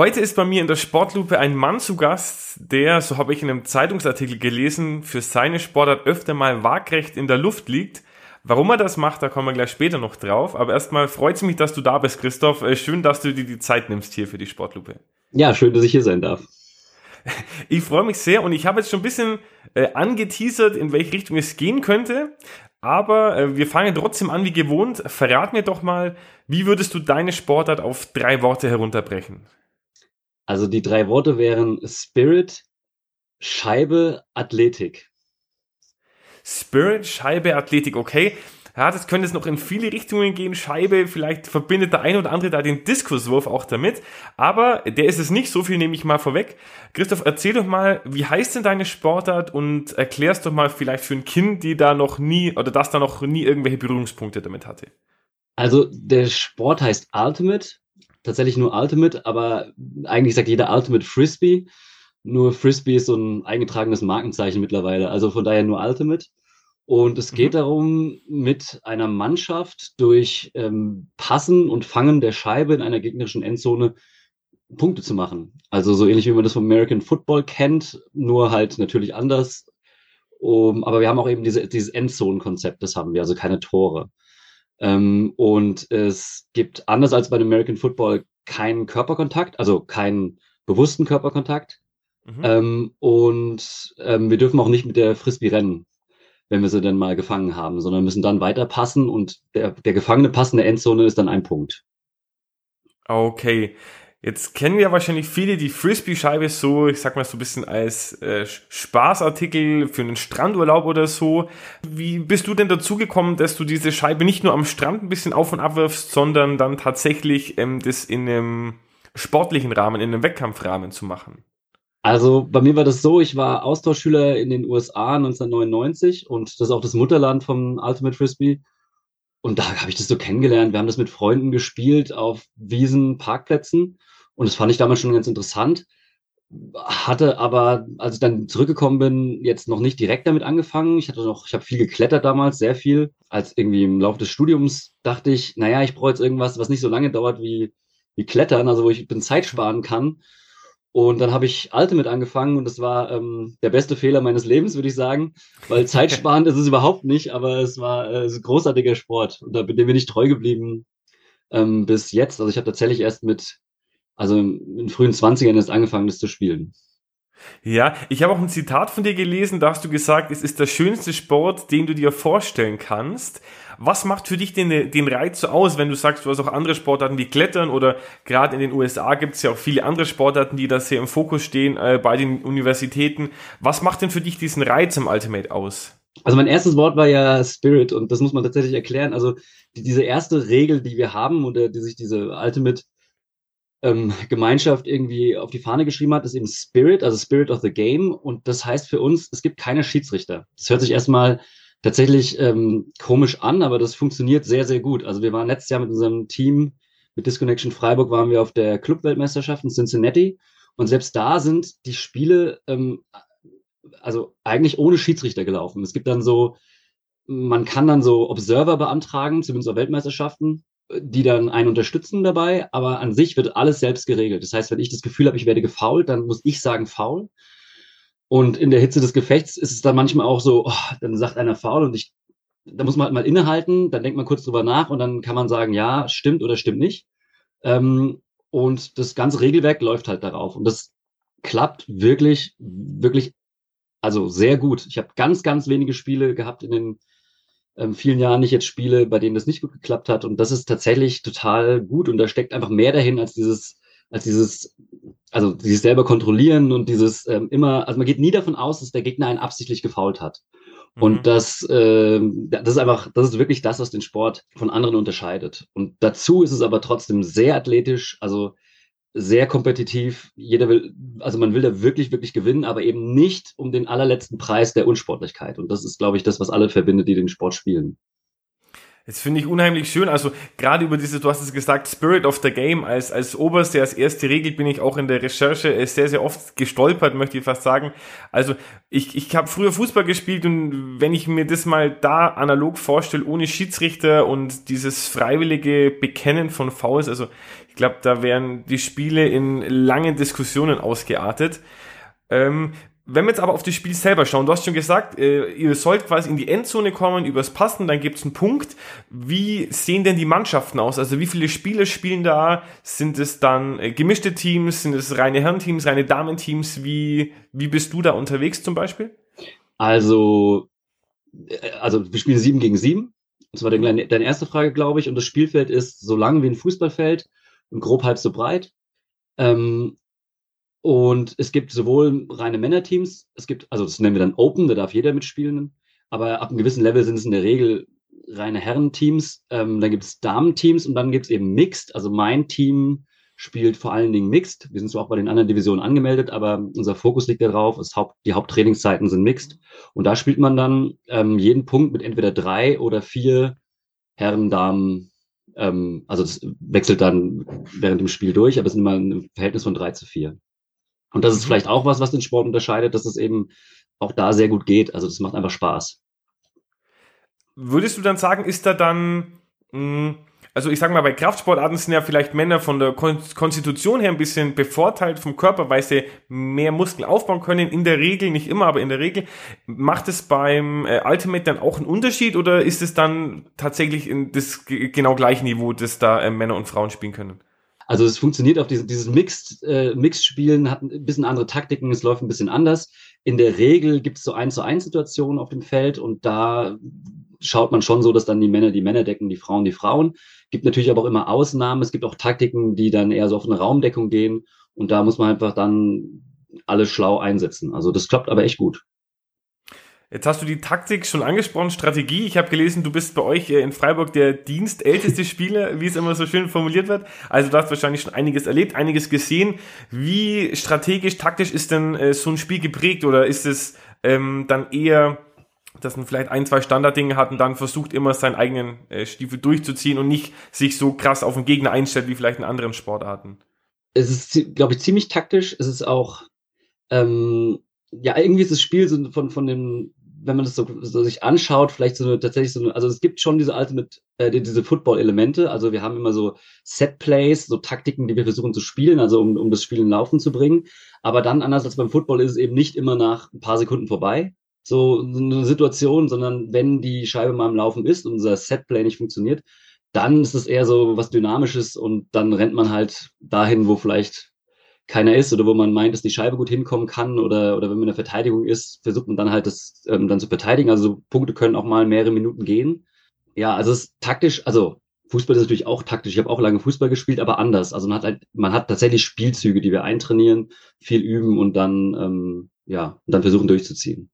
Heute ist bei mir in der Sportlupe ein Mann zu Gast, der, so habe ich in einem Zeitungsartikel gelesen, für seine Sportart öfter mal waagrecht in der Luft liegt. Warum er das macht, da kommen wir gleich später noch drauf. Aber erstmal freut es mich, dass du da bist, Christoph. Äh, schön, dass du dir die Zeit nimmst hier für die Sportlupe. Ja, schön, dass ich hier sein darf. Ich freue mich sehr und ich habe jetzt schon ein bisschen äh, angeteasert, in welche Richtung es gehen könnte. Aber äh, wir fangen trotzdem an wie gewohnt. Verrat mir doch mal, wie würdest du deine Sportart auf drei Worte herunterbrechen? Also die drei Worte wären Spirit, Scheibe, Athletik. Spirit, Scheibe, Athletik, okay. Ja, das könnte es noch in viele Richtungen gehen. Scheibe, vielleicht verbindet der eine oder andere da den Diskuswurf auch damit. Aber der ist es nicht, so viel nehme ich mal vorweg. Christoph, erzähl doch mal, wie heißt denn deine Sportart und erklärst doch mal vielleicht für ein Kind, die da noch nie oder das da noch nie irgendwelche Berührungspunkte damit hatte. Also der Sport heißt Ultimate tatsächlich nur Ultimate, aber eigentlich sagt jeder Ultimate Frisbee. Nur Frisbee ist so ein eingetragenes Markenzeichen mittlerweile, also von daher nur Ultimate. Und es geht mhm. darum, mit einer Mannschaft durch ähm, Passen und Fangen der Scheibe in einer gegnerischen Endzone Punkte zu machen. Also so ähnlich wie man das vom American Football kennt, nur halt natürlich anders. Um, aber wir haben auch eben diese, dieses Endzone-Konzept, das haben wir, also keine Tore. Ähm, und es gibt, anders als bei dem American Football, keinen Körperkontakt, also keinen bewussten Körperkontakt. Mhm. Ähm, und ähm, wir dürfen auch nicht mit der Frisbee rennen, wenn wir sie dann mal gefangen haben, sondern müssen dann weiter passen und der, der gefangene Pass in der Endzone ist dann ein Punkt. Okay. Jetzt kennen ja wahrscheinlich viele die Frisbee-Scheibe so, ich sag mal so ein bisschen als äh, Spaßartikel für einen Strandurlaub oder so. Wie bist du denn dazu gekommen, dass du diese Scheibe nicht nur am Strand ein bisschen auf und ab wirfst, sondern dann tatsächlich ähm, das in einem sportlichen Rahmen, in einem Wettkampfrahmen zu machen? Also bei mir war das so, ich war Austauschschüler in den USA 1999 und das ist auch das Mutterland vom Ultimate Frisbee. Und da habe ich das so kennengelernt. Wir haben das mit Freunden gespielt auf Wiesen, Parkplätzen. Und das fand ich damals schon ganz interessant. Hatte aber, als ich dann zurückgekommen bin, jetzt noch nicht direkt damit angefangen. Ich hatte noch, ich habe viel geklettert damals, sehr viel. Als irgendwie im Laufe des Studiums dachte ich, naja, ich brauche jetzt irgendwas, was nicht so lange dauert wie, wie Klettern, also wo ich bin Zeit sparen kann. Und dann habe ich Ultimate angefangen und das war ähm, der beste Fehler meines Lebens, würde ich sagen, weil zeitsparend ist es überhaupt nicht, aber es war äh, ein großartiger Sport und da bin ich treu geblieben ähm, bis jetzt. Also ich habe tatsächlich erst mit, also in frühen Zwanzigern erst angefangen, das zu spielen. Ja, ich habe auch ein Zitat von dir gelesen, da hast du gesagt, es ist der schönste Sport, den du dir vorstellen kannst. Was macht für dich den, den Reiz so aus, wenn du sagst, du hast auch andere Sportarten wie Klettern oder gerade in den USA gibt es ja auch viele andere Sportarten, die da sehr im Fokus stehen äh, bei den Universitäten. Was macht denn für dich diesen Reiz im Ultimate aus? Also mein erstes Wort war ja Spirit und das muss man tatsächlich erklären. Also die, diese erste Regel, die wir haben oder die sich diese Ultimate ähm, Gemeinschaft irgendwie auf die Fahne geschrieben hat, ist eben Spirit, also Spirit of the Game. Und das heißt für uns, es gibt keine Schiedsrichter. Das hört sich erstmal tatsächlich ähm, komisch an, aber das funktioniert sehr, sehr gut. Also wir waren letztes Jahr mit unserem Team, mit Disconnection Freiburg, waren wir auf der Clubweltmeisterschaft in Cincinnati. Und selbst da sind die Spiele ähm, also eigentlich ohne Schiedsrichter gelaufen. Es gibt dann so, man kann dann so Observer beantragen, zumindest auf Weltmeisterschaften die dann einen unterstützen dabei, aber an sich wird alles selbst geregelt. Das heißt, wenn ich das Gefühl habe, ich werde gefault, dann muss ich sagen faul. Und in der Hitze des Gefechts ist es dann manchmal auch so, oh, dann sagt einer faul und ich, da muss man halt mal innehalten, dann denkt man kurz drüber nach und dann kann man sagen, ja, stimmt oder stimmt nicht. Ähm, und das ganze Regelwerk läuft halt darauf. Und das klappt wirklich, wirklich, also sehr gut. Ich habe ganz, ganz wenige Spiele gehabt in den ähm, vielen Jahren nicht jetzt Spiele, bei denen das nicht gut geklappt hat. Und das ist tatsächlich total gut. Und da steckt einfach mehr dahin als dieses, als dieses, also sich selber kontrollieren und dieses ähm, immer, also man geht nie davon aus, dass der Gegner einen absichtlich gefault hat. Mhm. Und das, äh, das ist einfach, das ist wirklich das, was den Sport von anderen unterscheidet. Und dazu ist es aber trotzdem sehr athletisch. Also sehr kompetitiv. Jeder will, also man will da wirklich, wirklich gewinnen, aber eben nicht um den allerletzten Preis der Unsportlichkeit. Und das ist, glaube ich, das, was alle verbindet, die den Sport spielen. Das finde ich unheimlich schön. Also gerade über diese, du hast es gesagt, Spirit of the Game als, als oberste, als erste Regel bin ich auch in der Recherche äh, sehr, sehr oft gestolpert, möchte ich fast sagen. Also ich, ich habe früher Fußball gespielt und wenn ich mir das mal da analog vorstelle, ohne Schiedsrichter und dieses freiwillige Bekennen von Fouls, also ich glaube, da wären die Spiele in langen Diskussionen ausgeartet. Ähm, wenn wir jetzt aber auf das Spiel selber schauen, du hast schon gesagt, äh, ihr sollt quasi in die Endzone kommen, übers Passen, dann gibt's einen Punkt. Wie sehen denn die Mannschaften aus? Also wie viele Spieler spielen da? Sind es dann äh, gemischte Teams? Sind es reine Herrenteams, reine Damenteams? Wie, wie bist du da unterwegs zum Beispiel? Also, äh, also wir spielen sieben gegen sieben. Das war deine, deine erste Frage, glaube ich. Und das Spielfeld ist so lang wie ein Fußballfeld und grob halb so breit. Ähm, und es gibt sowohl reine Männerteams, es gibt, also das nennen wir dann Open, da darf jeder mitspielen, aber ab einem gewissen Level sind es in der Regel reine Herrenteams. Ähm, dann gibt es Damenteams und dann gibt es eben Mixed. Also mein Team spielt vor allen Dingen Mixed. Wir sind zwar auch bei den anderen Divisionen angemeldet, aber unser Fokus liegt darauf, ist Haupt, die Haupttrainingszeiten sind Mixed. Und da spielt man dann ähm, jeden Punkt mit entweder drei oder vier Herren, Damen, ähm, also das wechselt dann während dem Spiel durch, aber es ist immer ein Verhältnis von drei zu vier. Und das ist mhm. vielleicht auch was, was den Sport unterscheidet, dass es eben auch da sehr gut geht. Also das macht einfach Spaß. Würdest du dann sagen, ist da dann, hm, also ich sage mal, bei Kraftsportarten sind ja vielleicht Männer von der Konstitution her ein bisschen bevorteilt vom Körper, weil sie mehr Muskeln aufbauen können. In der Regel, nicht immer, aber in der Regel. Macht es beim äh, Ultimate dann auch einen Unterschied oder ist es dann tatsächlich in das genau gleiche Niveau, das da äh, Männer und Frauen spielen können? Also es funktioniert auf diese, dieses Mixed, äh, Mixed-Spielen, hat ein bisschen andere Taktiken, es läuft ein bisschen anders. In der Regel gibt es so eins zu eins Situationen auf dem Feld und da schaut man schon so, dass dann die Männer die Männer decken, die Frauen die Frauen. Gibt natürlich aber auch immer Ausnahmen. Es gibt auch Taktiken, die dann eher so auf eine Raumdeckung gehen und da muss man einfach dann alles schlau einsetzen. Also das klappt aber echt gut. Jetzt hast du die Taktik schon angesprochen, Strategie. Ich habe gelesen, du bist bei euch äh, in Freiburg der dienstälteste Spieler, wie es immer so schön formuliert wird. Also du hast wahrscheinlich schon einiges erlebt, einiges gesehen. Wie strategisch, taktisch ist denn äh, so ein Spiel geprägt oder ist es ähm, dann eher, dass man vielleicht ein, zwei Standarddinge hat und dann versucht immer seinen eigenen äh, Stiefel durchzuziehen und nicht sich so krass auf den Gegner einstellt wie vielleicht in anderen Sportarten? Es ist, glaube ich, ziemlich taktisch. Es ist auch ähm, ja, irgendwie ist das Spiel so von, von dem wenn man das so, so, sich anschaut, vielleicht so eine tatsächlich so eine, also es gibt schon diese alte mit äh, diese Football-Elemente. Also wir haben immer so Set-Plays, so Taktiken, die wir versuchen zu spielen, also um, um das Spiel in Laufen zu bringen. Aber dann, anders als beim Football, ist es eben nicht immer nach ein paar Sekunden vorbei. So, eine Situation, sondern wenn die Scheibe mal im Laufen ist und unser Set-Play nicht funktioniert, dann ist es eher so was Dynamisches und dann rennt man halt dahin, wo vielleicht keiner ist oder wo man meint, dass die Scheibe gut hinkommen kann oder, oder wenn man in der Verteidigung ist, versucht man dann halt das ähm, dann zu verteidigen. Also Punkte können auch mal mehrere Minuten gehen. Ja, also es ist taktisch, also Fußball ist natürlich auch taktisch. Ich habe auch lange Fußball gespielt, aber anders. Also man hat halt, man hat tatsächlich Spielzüge, die wir eintrainieren, viel üben und dann ähm, ja und dann versuchen durchzuziehen.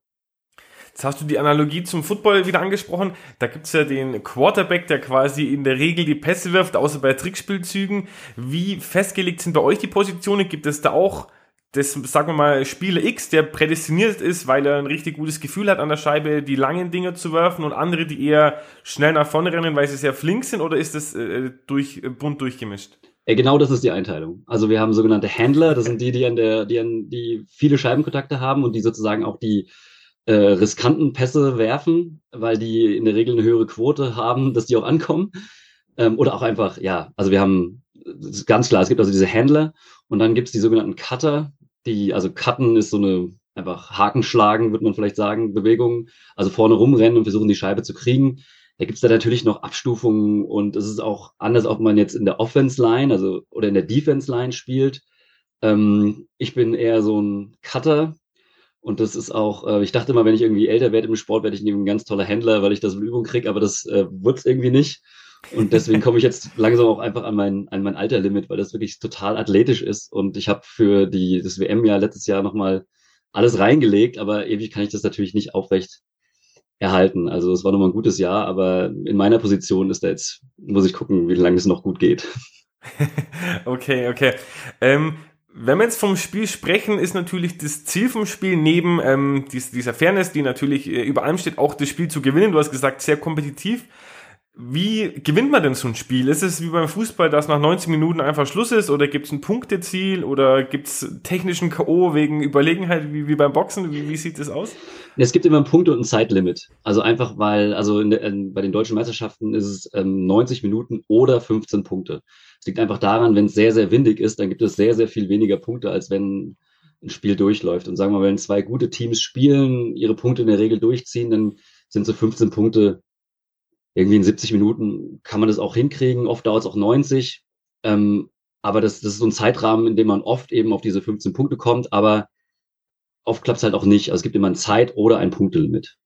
Jetzt hast du die Analogie zum Football wieder angesprochen. Da gibt's ja den Quarterback, der quasi in der Regel die Pässe wirft, außer bei Trickspielzügen. Wie festgelegt sind bei euch die Positionen? Gibt es da auch das, sagen wir mal, Spieler X, der prädestiniert ist, weil er ein richtig gutes Gefühl hat, an der Scheibe die langen Dinger zu werfen und andere, die eher schnell nach vorne rennen, weil sie sehr flink sind, oder ist das äh, durch, äh, bunt durchgemischt? Ja, genau das ist die Einteilung. Also wir haben sogenannte Handler, das sind die, die an der, die an, die viele Scheibenkontakte haben und die sozusagen auch die äh, riskanten Pässe werfen, weil die in der Regel eine höhere Quote haben, dass die auch ankommen. Ähm, oder auch einfach, ja, also wir haben, ganz klar, es gibt also diese Händler und dann gibt es die sogenannten Cutter, die, also Cutten ist so eine einfach Haken schlagen, würde man vielleicht sagen, Bewegung, also vorne rumrennen und versuchen die Scheibe zu kriegen. Da gibt's da natürlich noch Abstufungen und es ist auch anders, ob man jetzt in der Offense-Line, also oder in der Defense-Line spielt. Ähm, ich bin eher so ein Cutter, und das ist auch, äh, ich dachte immer, wenn ich irgendwie älter werde im Sport, werde ich ein ganz toller Händler, weil ich das in Übung kriege, aber das äh, wird irgendwie nicht. Und deswegen komme ich jetzt langsam auch einfach an mein, an mein Alterlimit, weil das wirklich total athletisch ist. Und ich habe für die, das WM ja letztes Jahr nochmal alles reingelegt, aber ewig kann ich das natürlich nicht aufrecht erhalten. Also es war nochmal ein gutes Jahr, aber in meiner Position ist da jetzt, muss ich gucken, wie lange es noch gut geht. okay, okay. Ähm, wenn wir jetzt vom Spiel sprechen, ist natürlich das Ziel vom Spiel neben ähm, dies, dieser Fairness, die natürlich äh, über allem steht, auch das Spiel zu gewinnen. Du hast gesagt, sehr kompetitiv. Wie gewinnt man denn so ein Spiel? Ist es wie beim Fußball, dass nach 90 Minuten einfach Schluss ist oder gibt es ein Punkteziel oder gibt es technischen K.O. wegen Überlegenheit wie, wie beim Boxen? Wie, wie sieht das aus? Es gibt immer ein Punkt und ein Zeitlimit. Also einfach, weil, also in, in, bei den deutschen Meisterschaften ist es ähm, 90 Minuten oder 15 Punkte. Liegt einfach daran, wenn es sehr, sehr windig ist, dann gibt es sehr, sehr viel weniger Punkte, als wenn ein Spiel durchläuft. Und sagen wir mal, wenn zwei gute Teams spielen, ihre Punkte in der Regel durchziehen, dann sind so 15 Punkte irgendwie in 70 Minuten kann man das auch hinkriegen. Oft dauert es auch 90. Ähm, aber das, das ist so ein Zeitrahmen, in dem man oft eben auf diese 15 Punkte kommt, aber oft klappt es halt auch nicht. Also es gibt immer ein Zeit- oder ein Punktelimit.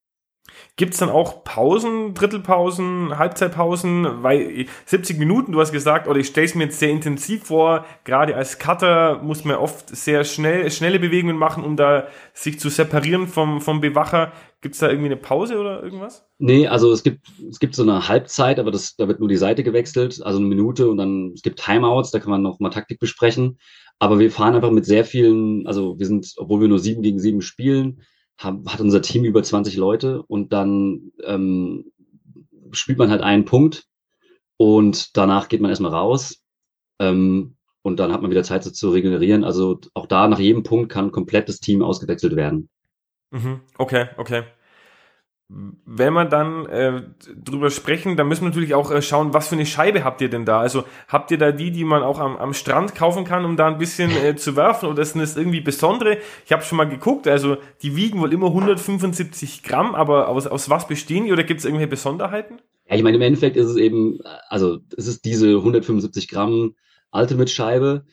Gibt es dann auch Pausen, Drittelpausen, Halbzeitpausen? Weil 70 Minuten, du hast gesagt, oder ich stelle es mir jetzt sehr intensiv vor, gerade als Cutter muss man oft sehr schnell, schnelle Bewegungen machen, um da sich zu separieren vom, vom Bewacher. Gibt es da irgendwie eine Pause oder irgendwas? Nee, also es gibt, es gibt so eine Halbzeit, aber das, da wird nur die Seite gewechselt, also eine Minute und dann es gibt Timeouts, da kann man noch mal Taktik besprechen. Aber wir fahren einfach mit sehr vielen, also wir sind, obwohl wir nur sieben gegen sieben spielen, hat unser Team über 20 Leute und dann ähm, spielt man halt einen Punkt und danach geht man erstmal raus ähm, und dann hat man wieder Zeit so zu regenerieren. Also auch da nach jedem Punkt kann komplett das Team ausgewechselt werden. Mhm. Okay, okay wenn wir dann äh, drüber sprechen, dann müssen wir natürlich auch äh, schauen, was für eine Scheibe habt ihr denn da? Also habt ihr da die, die man auch am, am Strand kaufen kann, um da ein bisschen äh, zu werfen oder sind das irgendwie besondere? Ich habe schon mal geguckt, also die wiegen wohl immer 175 Gramm, aber aus, aus was bestehen die oder gibt es irgendwelche Besonderheiten? Ja, ich meine, im Endeffekt ist es eben, also es ist diese 175 Gramm Ultimate-Scheibe.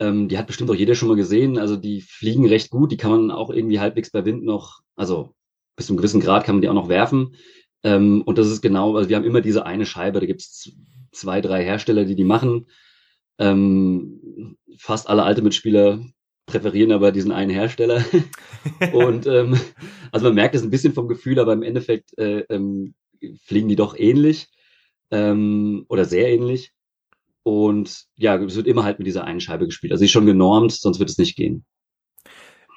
Ähm, die hat bestimmt auch jeder schon mal gesehen. Also die fliegen recht gut, die kann man auch irgendwie halbwegs bei Wind noch, also bis zu einem gewissen Grad kann man die auch noch werfen. Ähm, und das ist genau, also wir haben immer diese eine Scheibe, da gibt es zwei, drei Hersteller, die die machen. Ähm, fast alle alte Mitspieler präferieren aber diesen einen Hersteller. und ähm, also man merkt es ein bisschen vom Gefühl, aber im Endeffekt äh, ähm, fliegen die doch ähnlich ähm, oder sehr ähnlich. Und ja, es wird immer halt mit dieser einen Scheibe gespielt. Also sie ist schon genormt, sonst wird es nicht gehen.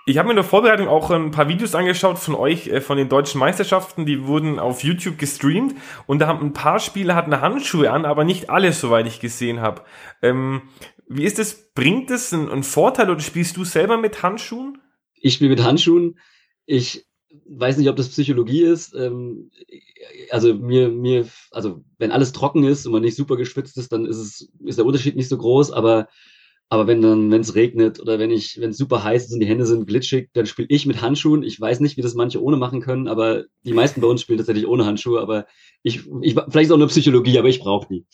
Ich habe mir in der Vorbereitung auch ein paar Videos angeschaut von euch, äh, von den deutschen Meisterschaften, die wurden auf YouTube gestreamt und da haben ein paar Spieler hatten Handschuhe an, aber nicht alle, soweit ich gesehen habe. Ähm, wie ist das? Bringt das einen, einen Vorteil oder spielst du selber mit Handschuhen? Ich spiele mit Handschuhen. Ich weiß nicht, ob das Psychologie ist. Ähm, also mir, mir, also wenn alles trocken ist und man nicht super geschwitzt ist, dann ist es, ist der Unterschied nicht so groß, aber aber wenn dann, wenn es regnet oder wenn ich, wenn es super heiß ist und die Hände sind glitschig, dann spiele ich mit Handschuhen. Ich weiß nicht, wie das manche ohne machen können, aber die meisten bei uns spielen tatsächlich ohne Handschuhe. Aber ich, ich vielleicht ist auch nur Psychologie, aber ich brauche die.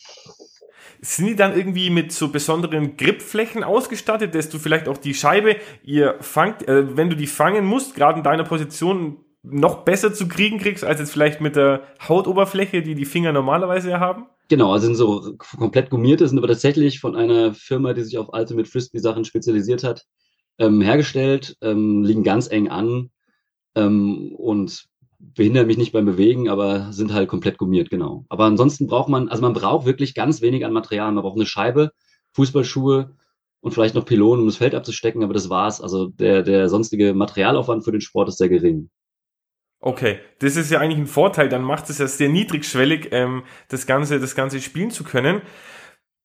Sind die dann irgendwie mit so besonderen Gripflächen ausgestattet, dass du vielleicht auch die Scheibe, ihr fangt, äh, wenn du die fangen musst, gerade in deiner Position noch besser zu kriegen kriegst, als jetzt vielleicht mit der Hautoberfläche, die die Finger normalerweise haben? Genau, also sind so komplett gummierte, sind aber tatsächlich von einer Firma, die sich auf Ultimate Frisbee Sachen spezialisiert hat, ähm, hergestellt, ähm, liegen ganz eng an ähm, und behindern mich nicht beim Bewegen, aber sind halt komplett gummiert, genau. Aber ansonsten braucht man, also man braucht wirklich ganz wenig an Material. Man braucht eine Scheibe, Fußballschuhe und vielleicht noch Pylonen, um das Feld abzustecken, aber das war's. Also der, der sonstige Materialaufwand für den Sport ist sehr gering. Okay, das ist ja eigentlich ein Vorteil, dann macht es ja sehr niedrigschwellig, ähm, das Ganze, das Ganze spielen zu können.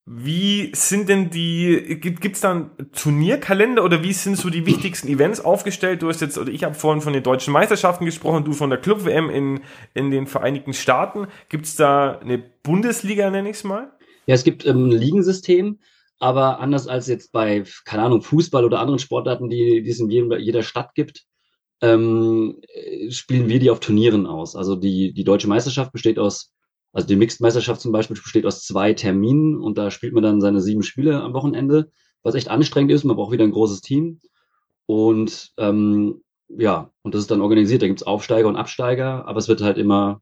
Wie sind denn die, gibt es dann Turnierkalender oder wie sind so die wichtigsten Events aufgestellt? Du hast jetzt, oder ich habe vorhin von den deutschen Meisterschaften gesprochen, du von der Club-WM in, in den Vereinigten Staaten. Gibt es da eine Bundesliga, nenne ich es mal? Ja, es gibt ähm, ein Ligensystem, aber anders als jetzt bei, keine Ahnung, Fußball oder anderen Sportarten, die, die es in jedem, jeder Stadt gibt, ähm, spielen wir die auf Turnieren aus. Also die, die deutsche Meisterschaft besteht aus, also die Mixed-Meisterschaft zum Beispiel besteht aus zwei Terminen und da spielt man dann seine sieben Spiele am Wochenende, was echt anstrengend ist. Man braucht wieder ein großes Team. Und ähm, ja, und das ist dann organisiert. Da gibt's Aufsteiger und Absteiger, aber es wird halt immer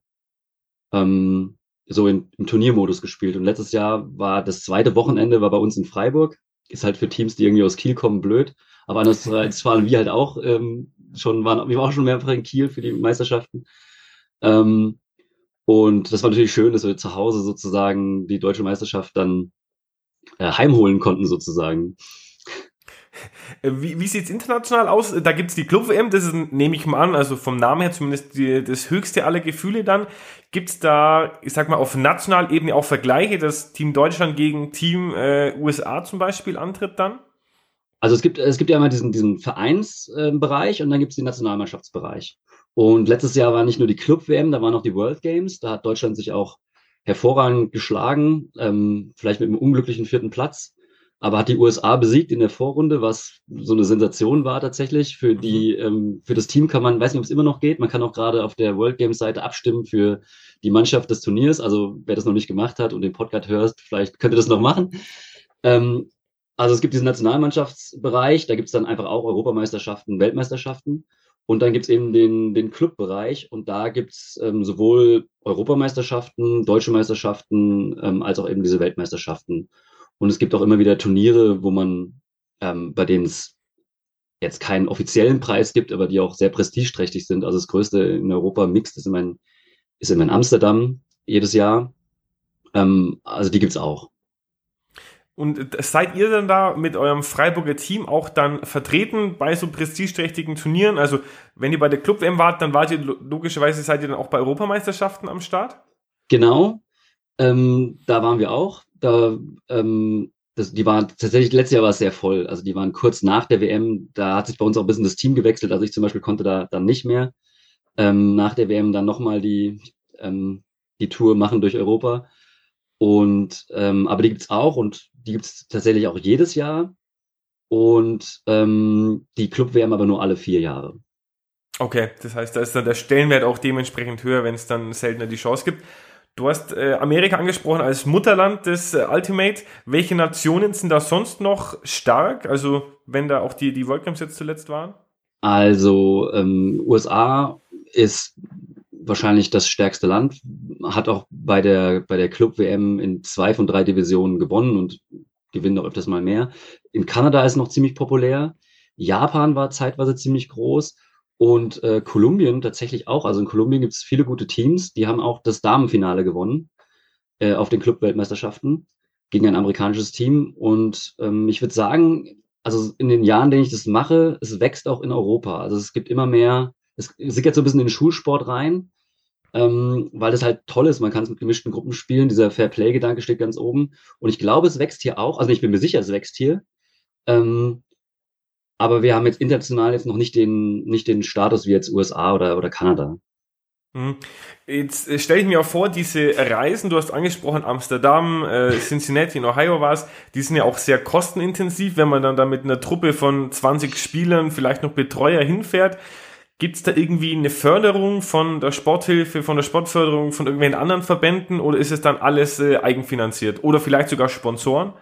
ähm, so in, im Turniermodus gespielt. Und letztes Jahr war das zweite Wochenende war bei uns in Freiburg. Ist halt für Teams, die irgendwie aus Kiel kommen, blöd. Aber andererseits fahren wir halt auch ähm, schon, waren, wir waren auch schon mehrfach in Kiel für die Meisterschaften. Ähm, und das war natürlich schön, dass wir zu Hause sozusagen die deutsche Meisterschaft dann äh, heimholen konnten sozusagen. Äh, wie, wie sieht es international aus? Da gibt es die Club-WM, das ist, nehme ich mal an, also vom Namen her zumindest die, das höchste aller Gefühle dann. Gibt es da, ich sag mal, auf nationaler Ebene auch Vergleiche, dass Team Deutschland gegen Team äh, USA zum Beispiel antritt dann? Also es gibt, es gibt ja immer diesen, diesen Vereinsbereich äh, und dann gibt es den Nationalmannschaftsbereich. Und letztes Jahr war nicht nur die Club-WM, da waren auch die World Games. Da hat Deutschland sich auch hervorragend geschlagen, ähm, vielleicht mit einem unglücklichen vierten Platz aber hat die USA besiegt in der Vorrunde, was so eine Sensation war tatsächlich. Für die, mhm. ähm, für das Team kann man, weiß nicht, ob es immer noch geht. Man kann auch gerade auf der World Games Seite abstimmen für die Mannschaft des Turniers. Also wer das noch nicht gemacht hat und den Podcast hörst, vielleicht könnte das noch machen. Ähm, also es gibt diesen Nationalmannschaftsbereich, da gibt es dann einfach auch Europameisterschaften, Weltmeisterschaften. Und dann gibt es eben den, den Clubbereich und da gibt es ähm, sowohl Europameisterschaften, deutsche Meisterschaften, ähm, als auch eben diese Weltmeisterschaften. Und es gibt auch immer wieder Turniere, wo man, ähm, bei denen es jetzt keinen offiziellen Preis gibt, aber die auch sehr prestigeträchtig sind. Also das größte in Europa Mixed ist in, ist in Amsterdam jedes Jahr. Ähm, also die gibt's auch. Und seid ihr dann da mit eurem Freiburger Team auch dann vertreten bei so prestigeträchtigen Turnieren? Also wenn ihr bei der Club WM wart, dann wart ihr logischerweise seid ihr dann auch bei Europameisterschaften am Start? Genau, ähm, da waren wir auch da, ähm, das, die waren tatsächlich, letztes Jahr war es sehr voll. Also die waren kurz nach der WM, da hat sich bei uns auch ein bisschen das Team gewechselt. Also ich zum Beispiel konnte da dann nicht mehr ähm, nach der WM dann nochmal die, ähm, die Tour machen durch Europa. Und ähm, aber die gibt's auch und die gibt's tatsächlich auch jedes Jahr. Und ähm, die Club-WM aber nur alle vier Jahre. Okay, das heißt, da ist dann der Stellenwert auch dementsprechend höher, wenn es dann seltener die Chance gibt. Du hast äh, Amerika angesprochen als Mutterland des äh, Ultimate. Welche Nationen sind da sonst noch stark? Also, wenn da auch die, die World Games jetzt zuletzt waren? Also, ähm, USA ist wahrscheinlich das stärkste Land, hat auch bei der, bei der Club-WM in zwei von drei Divisionen gewonnen und gewinnt auch öfters mal mehr. In Kanada ist noch ziemlich populär. Japan war zeitweise ziemlich groß und äh, Kolumbien tatsächlich auch. Also in Kolumbien gibt es viele gute Teams. Die haben auch das Damenfinale gewonnen äh, auf den Club-Weltmeisterschaften gegen ein amerikanisches Team. Und ähm, ich würde sagen, also in den Jahren, in denen ich das mache, es wächst auch in Europa. Also es gibt immer mehr, es sickert so ein bisschen in den Schulsport rein, ähm, weil das halt toll ist. Man kann es mit gemischten Gruppen spielen. Dieser Fair-Play-Gedanke steht ganz oben. Und ich glaube, es wächst hier auch. Also ich bin mir sicher, es wächst hier. Ähm, aber wir haben jetzt international jetzt noch nicht den, nicht den Status wie jetzt USA oder, oder Kanada. Mhm. Jetzt äh, stelle ich mir auch vor, diese Reisen, du hast angesprochen, Amsterdam, äh, Cincinnati in Ohio war es, die sind ja auch sehr kostenintensiv, wenn man dann da mit einer Truppe von 20 Spielern, vielleicht noch Betreuer hinfährt. Gibt es da irgendwie eine Förderung von der Sporthilfe, von der Sportförderung, von irgendwelchen anderen Verbänden oder ist es dann alles äh, eigenfinanziert oder vielleicht sogar Sponsoren?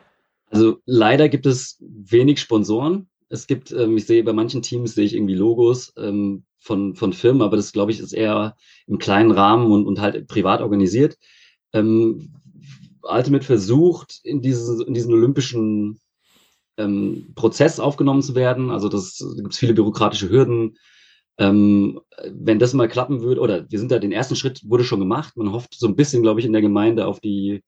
Also leider gibt es wenig Sponsoren. Es gibt, ähm, ich sehe bei manchen Teams sehe ich irgendwie Logos ähm, von, von Firmen, aber das glaube ich ist eher im kleinen Rahmen und, und halt privat organisiert. Ähm, Ultimate versucht, in, diese, in diesen olympischen ähm, Prozess aufgenommen zu werden. Also das da gibt es viele bürokratische Hürden. Ähm, wenn das mal klappen würde, oder wir sind da, den ersten Schritt wurde schon gemacht. Man hofft so ein bisschen, glaube ich, in der Gemeinde auf die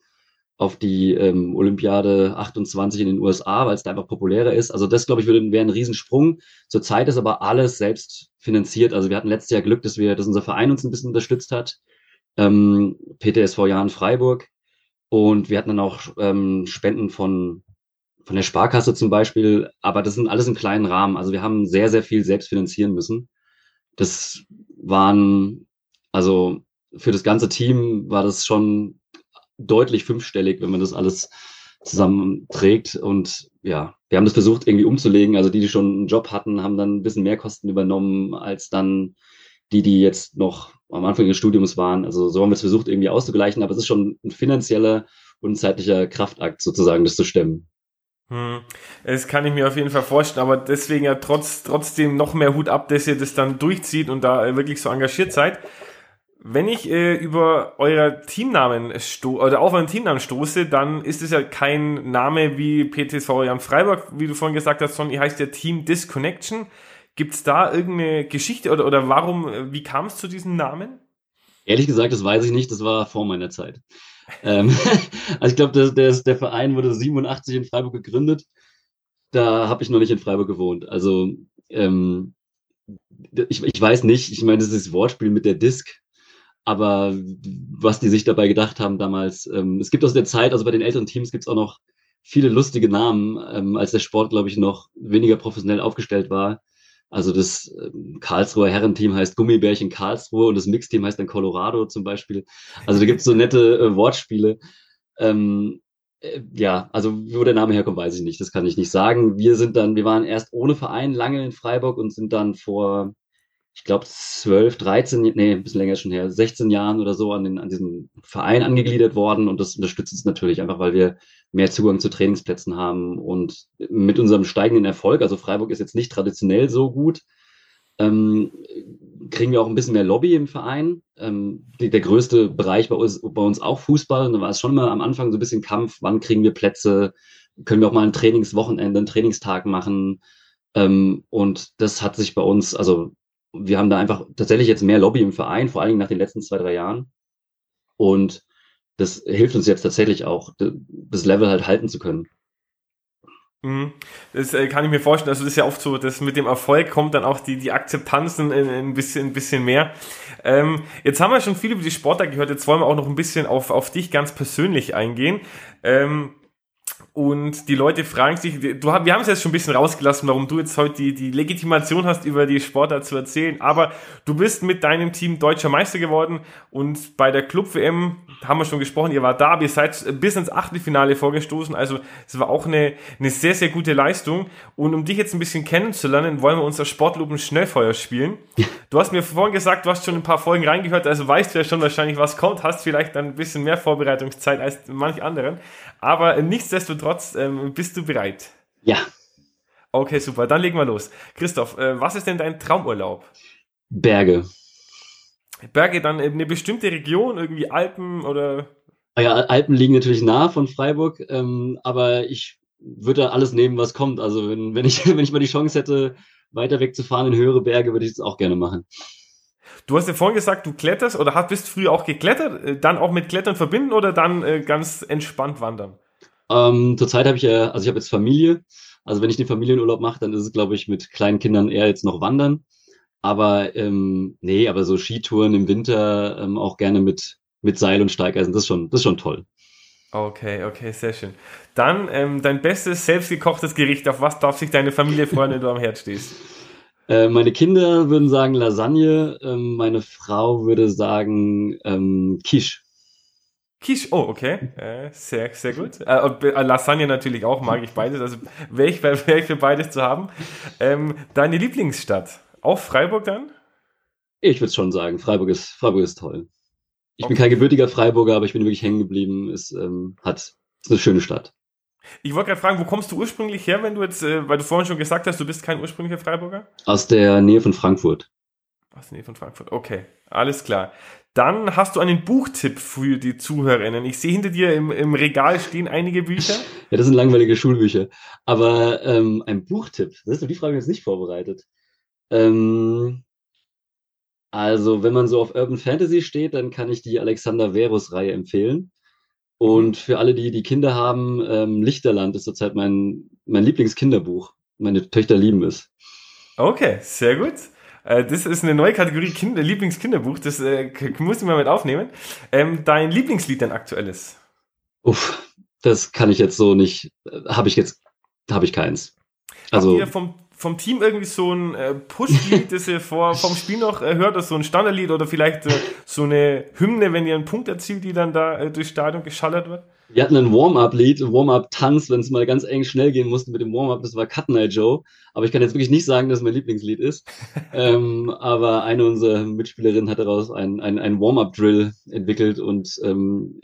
auf die ähm, Olympiade 28 in den USA, weil es da einfach populärer ist. Also das, glaube ich, wäre ein Riesensprung. Zurzeit ist aber alles selbst finanziert. Also wir hatten letztes Jahr Glück, dass wir, dass unser Verein uns ein bisschen unterstützt hat. Ähm, PTSV Jahren Freiburg. Und wir hatten dann auch ähm, Spenden von, von der Sparkasse zum Beispiel. Aber das sind alles im kleinen Rahmen. Also wir haben sehr, sehr viel selbst finanzieren müssen. Das waren, also für das ganze Team war das schon deutlich fünfstellig, wenn man das alles zusammenträgt. Und ja, wir haben das versucht irgendwie umzulegen. Also die, die schon einen Job hatten, haben dann ein bisschen mehr Kosten übernommen als dann die, die jetzt noch am Anfang des Studiums waren. Also so haben wir es versucht irgendwie auszugleichen, aber es ist schon ein finanzieller und zeitlicher Kraftakt sozusagen, das zu stemmen. Hm. Das kann ich mir auf jeden Fall vorstellen, aber deswegen ja trotz, trotzdem noch mehr Hut ab, dass ihr das dann durchzieht und da wirklich so engagiert seid. Wenn ich äh, über euer Teamnamen oder auf euren Teamnamen stoße, dann ist es ja kein Name wie PTSV Jan Freiburg, wie du vorhin gesagt hast, sondern ihr heißt ja Team Disconnection. Gibt es da irgendeine Geschichte oder, oder warum, wie kam es zu diesem Namen? Ehrlich gesagt, das weiß ich nicht, das war vor meiner Zeit. Ähm, also ich glaube, der, der, der Verein wurde 87 in Freiburg gegründet. Da habe ich noch nicht in Freiburg gewohnt. Also ähm, ich, ich weiß nicht, ich meine, das ist das Wortspiel mit der Disc, aber was die sich dabei gedacht haben damals, ähm, es gibt aus der Zeit, also bei den älteren Teams gibt es auch noch viele lustige Namen, ähm, als der Sport, glaube ich, noch weniger professionell aufgestellt war. Also das ähm, Karlsruher Herrenteam heißt Gummibärchen Karlsruhe und das Mixteam heißt dann Colorado zum Beispiel. Also da gibt es so nette äh, Wortspiele. Ähm, äh, ja, also wo der Name herkommt, weiß ich nicht. Das kann ich nicht sagen. Wir sind dann, wir waren erst ohne Verein lange in Freiburg und sind dann vor ich glaube, 12, 13, nee, ein bisschen länger schon her, 16 Jahren oder so an, den, an diesen Verein angegliedert worden. Und das unterstützt uns natürlich einfach, weil wir mehr Zugang zu Trainingsplätzen haben. Und mit unserem steigenden Erfolg, also Freiburg ist jetzt nicht traditionell so gut, ähm, kriegen wir auch ein bisschen mehr Lobby im Verein. Ähm, die, der größte Bereich bei uns, bei uns auch Fußball. Und da war es schon mal am Anfang so ein bisschen Kampf. Wann kriegen wir Plätze? Können wir auch mal ein Trainingswochenende, einen Trainingstag machen? Ähm, und das hat sich bei uns, also wir haben da einfach tatsächlich jetzt mehr Lobby im Verein, vor allen Dingen nach den letzten zwei, drei Jahren. Und das hilft uns jetzt tatsächlich auch, das Level halt halten zu können. Mhm. Das äh, kann ich mir vorstellen. Also das ist ja oft so, dass mit dem Erfolg kommt dann auch die, die Akzeptanz ein, ein, bisschen, ein bisschen mehr. Ähm, jetzt haben wir schon viel über die Sportler gehört. Jetzt wollen wir auch noch ein bisschen auf, auf dich ganz persönlich eingehen. Ähm, und die Leute fragen sich, du, wir haben es jetzt schon ein bisschen rausgelassen, warum du jetzt heute die, die Legitimation hast, über die Sportart zu erzählen. Aber du bist mit deinem Team deutscher Meister geworden und bei der Club-WM haben wir schon gesprochen, ihr war da, ihr seid bis ins Achtelfinale vorgestoßen. Also es war auch eine, eine sehr, sehr gute Leistung. Und um dich jetzt ein bisschen kennenzulernen, wollen wir unser Sportlupen Schnellfeuer spielen. Du hast mir vorhin gesagt, du hast schon ein paar Folgen reingehört, also weißt du ja schon wahrscheinlich, was kommt, hast vielleicht ein bisschen mehr Vorbereitungszeit als manch anderen. Aber nichtsdestotrotz, ähm, bist du bereit? Ja. Okay, super. Dann legen wir los. Christoph, äh, was ist denn dein Traumurlaub? Berge. Berge dann eine bestimmte Region, irgendwie Alpen oder? Ah ja, Alpen liegen natürlich nah von Freiburg, ähm, aber ich würde alles nehmen, was kommt. Also wenn, wenn, ich, wenn ich mal die Chance hätte, weiter wegzufahren in höhere Berge, würde ich das auch gerne machen. Du hast ja vorhin gesagt, du kletterst oder hast, bist früher auch geklettert, äh, dann auch mit Klettern verbinden oder dann äh, ganz entspannt wandern? Ähm, zurzeit habe ich ja, also ich habe jetzt Familie. Also wenn ich den Familienurlaub mache, dann ist es, glaube ich, mit kleinen Kindern eher jetzt noch wandern. Aber ähm, nee, aber so Skitouren im Winter ähm, auch gerne mit, mit Seil und Steigeisen, das ist schon, das ist schon toll. Okay, okay, sehr schön. Dann ähm, dein bestes selbstgekochtes Gericht, auf was darf sich deine Familie freuen, wenn du am Herd stehst? Äh, meine Kinder würden sagen Lasagne, ähm, meine Frau würde sagen ähm, Quiche. Quiche, oh, okay. Äh, sehr, sehr gut. Äh, äh, Lasagne natürlich auch, mag ich beides. Also wäre ich, wär ich für beides zu haben. Ähm, deine Lieblingsstadt? Auch Freiburg dann? Ich würde schon sagen, Freiburg ist, Freiburg ist toll. Ich okay. bin kein gebürtiger Freiburger, aber ich bin wirklich hängen geblieben. Es ähm, hat, ist eine schöne Stadt. Ich wollte gerade fragen, wo kommst du ursprünglich her, wenn du jetzt, äh, weil du vorhin schon gesagt hast, du bist kein ursprünglicher Freiburger? Aus der Nähe von Frankfurt. Aus der Nähe von Frankfurt, okay, alles klar. Dann hast du einen Buchtipp für die Zuhörerinnen. Ich sehe hinter dir im, im Regal stehen einige Bücher. ja, das sind langweilige Schulbücher. Aber ähm, ein Buchtipp, das ist die Frage jetzt nicht vorbereitet. Ähm, also, wenn man so auf Urban Fantasy steht, dann kann ich die Alexander Verus-Reihe empfehlen. Und für alle, die die Kinder haben, ähm, Lichterland ist zurzeit mein, mein Lieblingskinderbuch. Meine Töchter lieben es. Okay, sehr gut. Äh, das ist eine neue Kategorie Kinder, Lieblingskinderbuch. Das äh, muss ich mal mit aufnehmen. Ähm, dein Lieblingslied dein aktuelles? Uff, das kann ich jetzt so nicht. Äh, habe ich jetzt, habe ich keins. Also Habt ihr vom vom Team irgendwie so ein äh, Push-Lied, das ihr vor, vom Spiel noch äh, hört, das so ein Standardlied oder vielleicht äh, so eine Hymne, wenn ihr einen Punkt erzielt, die dann da äh, durchs Stadion geschallert wird? Wir hatten ein Warm-Up-Lied, ein Warm-Up-Tanz, wenn es mal ganz eng schnell gehen musste mit dem Warm-Up, das war Cut Night Joe. Aber ich kann jetzt wirklich nicht sagen, dass es mein Lieblingslied ist. ähm, aber eine unserer Mitspielerinnen hat daraus ein, ein, ein Warm-Up-Drill entwickelt und ähm,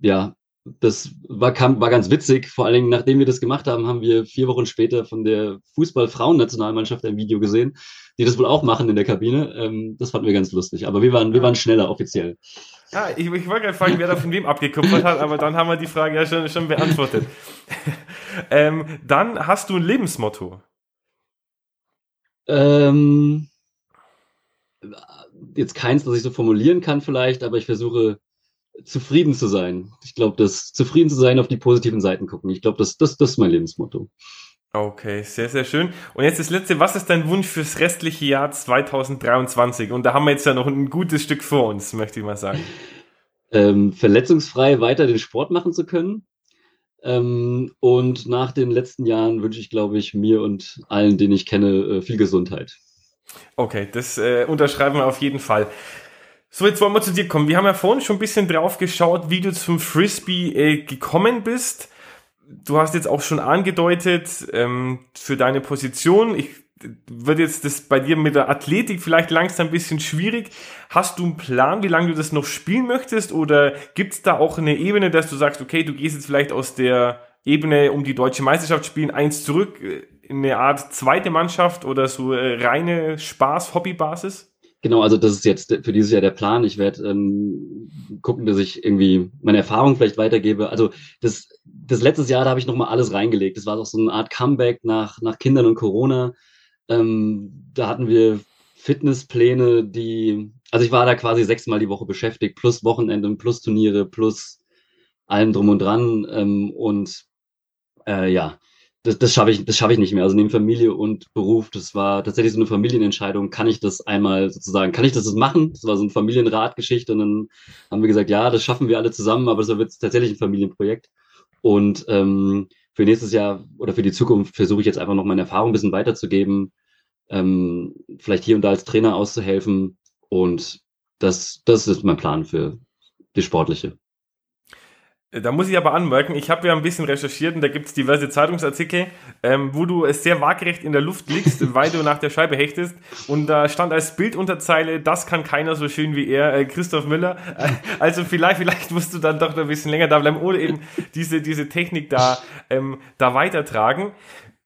ja, das war, kam, war ganz witzig. Vor allen Dingen, nachdem wir das gemacht haben, haben wir vier Wochen später von der Fußball-Frauen-Nationalmannschaft ein Video gesehen, die das wohl auch machen in der Kabine. Ähm, das fanden wir ganz lustig. Aber wir waren, wir waren schneller offiziell. Ja, ich, ich wollte gerade fragen, wer da von wem abgekupfert hat, aber dann haben wir die Frage ja schon, schon beantwortet. ähm, dann hast du ein Lebensmotto. Ähm, jetzt keins, das ich so formulieren kann vielleicht, aber ich versuche zufrieden zu sein. Ich glaube, das zufrieden zu sein, auf die positiven Seiten gucken. Ich glaube, das, das, das ist mein Lebensmotto. Okay, sehr, sehr schön. Und jetzt das letzte, was ist dein Wunsch fürs restliche Jahr 2023? Und da haben wir jetzt ja noch ein gutes Stück vor uns, möchte ich mal sagen. Ähm, verletzungsfrei weiter den Sport machen zu können. Ähm, und nach den letzten Jahren wünsche ich, glaube ich, mir und allen, den ich kenne, äh, viel Gesundheit. Okay, das äh, unterschreiben wir auf jeden Fall. So, jetzt wollen wir zu dir kommen. Wir haben ja vorhin schon ein bisschen drauf geschaut, wie du zum Frisbee äh, gekommen bist du hast jetzt auch schon angedeutet, ähm, für deine Position, ich wird jetzt das bei dir mit der Athletik vielleicht langsam ein bisschen schwierig. Hast du einen Plan, wie lange du das noch spielen möchtest? Oder gibt es da auch eine Ebene, dass du sagst, okay, du gehst jetzt vielleicht aus der Ebene um die deutsche Meisterschaft spielen, eins zurück äh, in eine Art zweite Mannschaft oder so äh, reine Spaß-Hobby-Basis? Genau, also das ist jetzt für dieses Jahr der Plan. Ich werde ähm, gucken, dass ich irgendwie meine Erfahrung vielleicht weitergebe. Also das, das letztes Jahr, da habe ich nochmal alles reingelegt. Das war doch so eine Art Comeback nach, nach Kindern und Corona. Ähm, da hatten wir Fitnesspläne, die, also ich war da quasi sechsmal die Woche beschäftigt, plus Wochenende, plus Turniere, plus allem drum und dran. Ähm, und äh, ja, das, das schaffe ich, das schaffe ich nicht mehr. Also neben Familie und Beruf, das war tatsächlich so eine Familienentscheidung. Kann ich das einmal sozusagen, kann ich das machen? Das war so eine Familienratgeschichte und dann haben wir gesagt, ja, das schaffen wir alle zusammen, aber das wird tatsächlich ein Familienprojekt. Und ähm, für nächstes Jahr oder für die Zukunft versuche ich jetzt einfach noch meine Erfahrung ein bisschen weiterzugeben, ähm, vielleicht hier und da als Trainer auszuhelfen. Und das, das ist mein Plan für die Sportliche. Da muss ich aber anmerken, ich habe ja ein bisschen recherchiert und da gibt es diverse Zeitungsartikel, ähm, wo du es sehr waagerecht in der Luft liegst, weil du nach der Scheibe hechtest. Und da stand als Bildunterzeile, das kann keiner so schön wie er, äh, Christoph Müller. Äh, also vielleicht, vielleicht musst du dann doch ein bisschen länger da bleiben oder eben diese, diese Technik da, ähm, da weitertragen.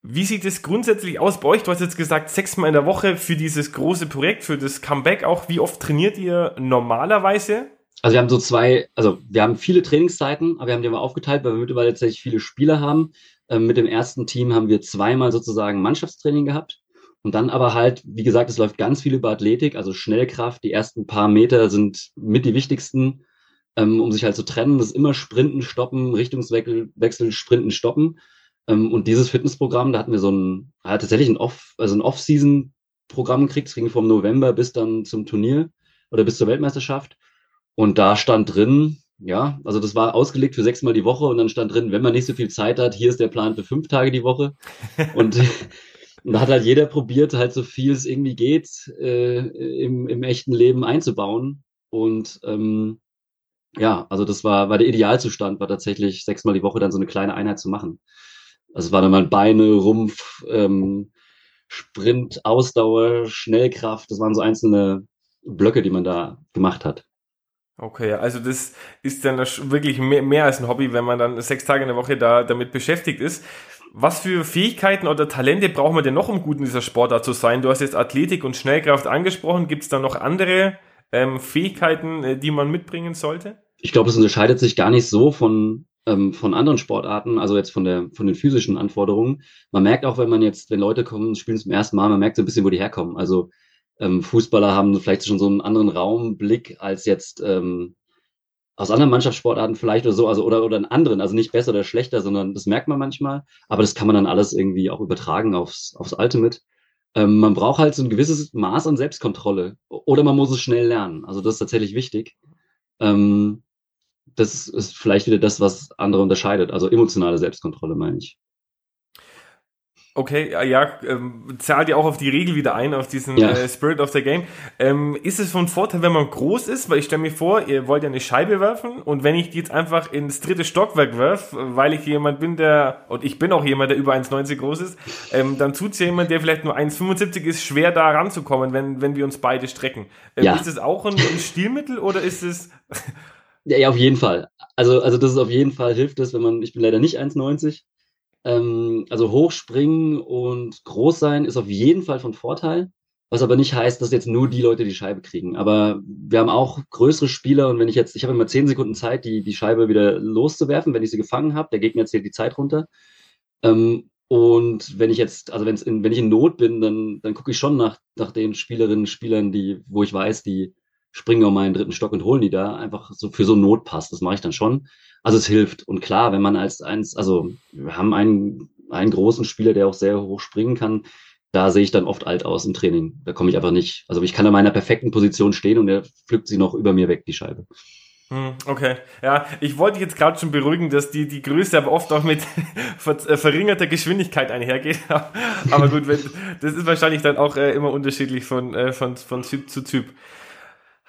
Wie sieht es grundsätzlich aus bei euch? Du hast jetzt gesagt, sechsmal in der Woche für dieses große Projekt, für das Comeback auch. Wie oft trainiert ihr normalerweise? Also wir haben so zwei, also wir haben viele Trainingszeiten, aber wir haben die mal aufgeteilt, weil wir mittlerweile tatsächlich viele Spieler haben. Ähm, mit dem ersten Team haben wir zweimal sozusagen Mannschaftstraining gehabt. Und dann aber halt, wie gesagt, es läuft ganz viel über Athletik, also Schnellkraft. Die ersten paar Meter sind mit die wichtigsten, ähm, um sich halt zu trennen. Das ist immer Sprinten, Stoppen, Richtungswechsel, Wechsel, Sprinten, Stoppen. Ähm, und dieses Fitnessprogramm, da hatten wir so ein, ja, tatsächlich ein Off, also ein Off-Season-Programm gekriegt. Es ging vom November bis dann zum Turnier oder bis zur Weltmeisterschaft. Und da stand drin, ja, also das war ausgelegt für sechsmal die Woche und dann stand drin, wenn man nicht so viel Zeit hat, hier ist der Plan für fünf Tage die Woche. Und, und da hat halt jeder probiert, halt so viel es irgendwie geht, äh, im, im echten Leben einzubauen. Und ähm, ja, also das war, war der Idealzustand, war tatsächlich sechsmal die Woche dann so eine kleine Einheit zu machen. Also es war dann mal Beine, Rumpf, ähm, Sprint, Ausdauer, Schnellkraft, das waren so einzelne Blöcke, die man da gemacht hat. Okay, also das ist dann wirklich mehr, als ein Hobby, wenn man dann sechs Tage in der Woche da damit beschäftigt ist. Was für Fähigkeiten oder Talente braucht man denn noch, um gut in dieser Sportart zu sein? Du hast jetzt Athletik und Schnellkraft angesprochen. Gibt es da noch andere ähm, Fähigkeiten, äh, die man mitbringen sollte? Ich glaube, es unterscheidet sich gar nicht so von, ähm, von anderen Sportarten, also jetzt von, der, von den physischen Anforderungen. Man merkt auch, wenn man jetzt, wenn Leute kommen, spielen zum ersten Mal, man merkt so ein bisschen, wo die herkommen. Also ähm, Fußballer haben vielleicht schon so einen anderen Raumblick als jetzt ähm, aus anderen Mannschaftssportarten vielleicht oder so, also oder, oder einen anderen, also nicht besser oder schlechter, sondern das merkt man manchmal, aber das kann man dann alles irgendwie auch übertragen aufs, aufs Ultimate. Ähm, man braucht halt so ein gewisses Maß an Selbstkontrolle oder man muss es schnell lernen. Also das ist tatsächlich wichtig. Ähm, das ist vielleicht wieder das, was andere unterscheidet, also emotionale Selbstkontrolle, meine ich. Okay, ja, ähm, zahlt ja auch auf die Regel wieder ein, auf diesen ja. äh, Spirit of the Game. Ähm, ist es von Vorteil, wenn man groß ist? Weil ich stelle mir vor, ihr wollt ja eine Scheibe werfen und wenn ich die jetzt einfach ins dritte Stockwerk werf, weil ich jemand bin, der, und ich bin auch jemand, der über 1,90 groß ist, ähm, dann tut's ja jemand, der vielleicht nur 1,75 ist, schwer da ranzukommen, wenn, wenn wir uns beide strecken. Ähm, ja. Ist es auch ein, ein Stilmittel oder ist es... ja, ja, auf jeden Fall. Also, also das ist auf jeden Fall, hilft es, wenn man, ich bin leider nicht 1,90, ähm, also hochspringen und groß sein ist auf jeden Fall von Vorteil. Was aber nicht heißt, dass jetzt nur die Leute die Scheibe kriegen. Aber wir haben auch größere Spieler und wenn ich jetzt, ich habe immer zehn Sekunden Zeit, die, die Scheibe wieder loszuwerfen, wenn ich sie gefangen habe. Der Gegner zählt die Zeit runter. Ähm, und wenn ich jetzt, also wenn's in, wenn ich in Not bin, dann, dann gucke ich schon nach, nach den Spielerinnen, Spielern, die, wo ich weiß, die, springen auf meinen dritten Stock und holen die da, einfach so für so einen Notpass. Das mache ich dann schon. Also es hilft. Und klar, wenn man als eins, also wir haben einen, einen großen Spieler, der auch sehr hoch springen kann, da sehe ich dann oft alt aus im Training. Da komme ich einfach nicht. Also ich kann in meiner perfekten Position stehen und er pflückt sie noch über mir weg, die Scheibe. Hm, okay, ja, ich wollte jetzt gerade schon beruhigen, dass die, die Größe aber oft auch mit äh, verringerter Geschwindigkeit einhergeht. aber gut, wenn, das ist wahrscheinlich dann auch äh, immer unterschiedlich von, äh, von, von Typ zu Typ.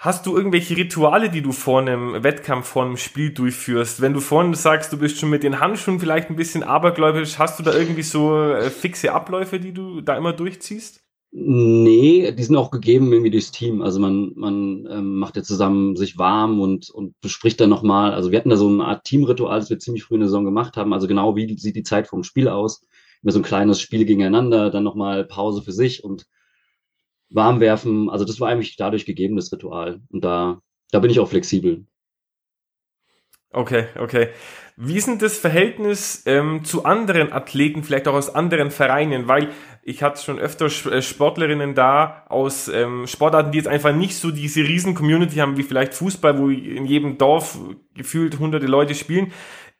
Hast du irgendwelche Rituale, die du vor einem Wettkampf, vor einem Spiel durchführst? Wenn du vorhin sagst, du bist schon mit den Handschuhen vielleicht ein bisschen abergläubisch, hast du da irgendwie so äh, fixe Abläufe, die du da immer durchziehst? Nee, die sind auch gegeben irgendwie durchs Team. Also man, man ähm, macht ja zusammen sich warm und, und bespricht dann nochmal. Also wir hatten da so eine Art Teamritual, das wir ziemlich früh in der Saison gemacht haben. Also genau wie sieht die Zeit vom Spiel aus? Immer so ein kleines Spiel gegeneinander, dann nochmal Pause für sich und warm werfen. Also das war eigentlich dadurch gegeben, das Ritual. Und da, da bin ich auch flexibel. Okay, okay. Wie ist denn das Verhältnis ähm, zu anderen Athleten, vielleicht auch aus anderen Vereinen? Weil ich hatte schon öfter äh, Sportlerinnen da aus ähm, Sportarten, die jetzt einfach nicht so diese riesen Community haben wie vielleicht Fußball, wo in jedem Dorf gefühlt hunderte Leute spielen.